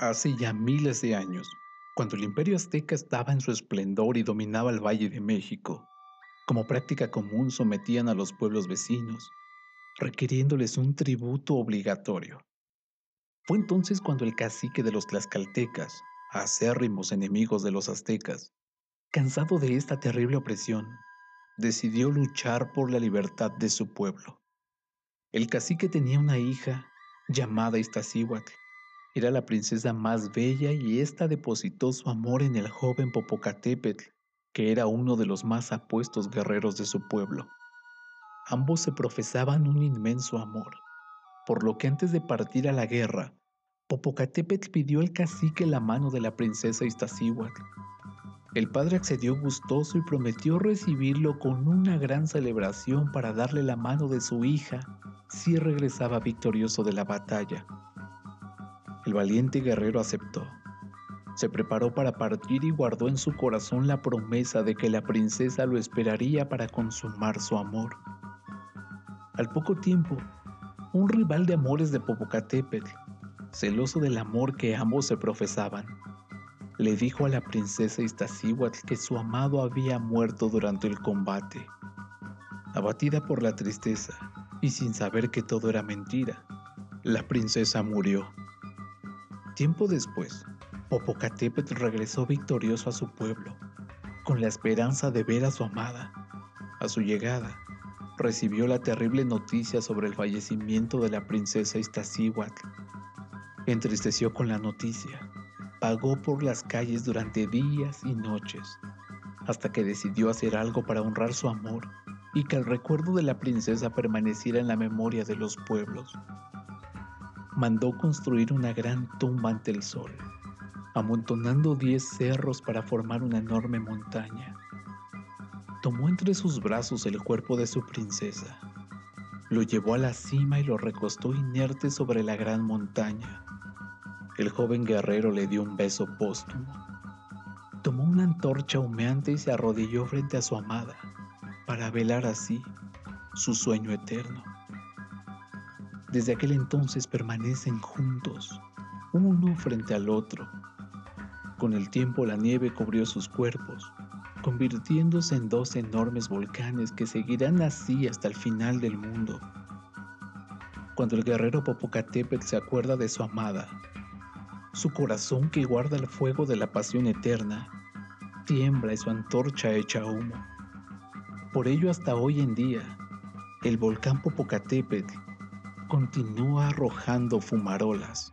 Hace ya miles de años, cuando el imperio azteca estaba en su esplendor y dominaba el Valle de México, como práctica común sometían a los pueblos vecinos, requiriéndoles un tributo obligatorio. Fue entonces cuando el cacique de los tlaxcaltecas, acérrimos enemigos de los aztecas, cansado de esta terrible opresión, decidió luchar por la libertad de su pueblo. El cacique tenía una hija llamada Iztaccíhuatl, era la princesa más bella y ésta depositó su amor en el joven Popocatépetl, que era uno de los más apuestos guerreros de su pueblo. Ambos se profesaban un inmenso amor, por lo que antes de partir a la guerra, Popocatépetl pidió al cacique la mano de la princesa Iztaccíhuatl. El padre accedió gustoso y prometió recibirlo con una gran celebración para darle la mano de su hija si regresaba victorioso de la batalla. El valiente guerrero aceptó. Se preparó para partir y guardó en su corazón la promesa de que la princesa lo esperaría para consumar su amor. Al poco tiempo, un rival de amores de Popocatépetl, celoso del amor que ambos se profesaban, le dijo a la princesa Iztaccíhuatl que su amado había muerto durante el combate. Abatida por la tristeza y sin saber que todo era mentira, la princesa murió. Tiempo después, Popocatépetl regresó victorioso a su pueblo, con la esperanza de ver a su amada. A su llegada, recibió la terrible noticia sobre el fallecimiento de la princesa Iztaccíhuatl. Entristeció con la noticia, pagó por las calles durante días y noches, hasta que decidió hacer algo para honrar su amor y que el recuerdo de la princesa permaneciera en la memoria de los pueblos mandó construir una gran tumba ante el sol, amontonando diez cerros para formar una enorme montaña. Tomó entre sus brazos el cuerpo de su princesa, lo llevó a la cima y lo recostó inerte sobre la gran montaña. El joven guerrero le dio un beso póstumo. Tomó una antorcha humeante y se arrodilló frente a su amada para velar así su sueño eterno. Desde aquel entonces permanecen juntos, uno frente al otro. Con el tiempo la nieve cubrió sus cuerpos, convirtiéndose en dos enormes volcanes que seguirán así hasta el final del mundo. Cuando el guerrero Popocatépetl se acuerda de su amada, su corazón que guarda el fuego de la pasión eterna, tiembla y su antorcha echa humo. Por ello hasta hoy en día, el volcán Popocatépetl continúa arrojando fumarolas.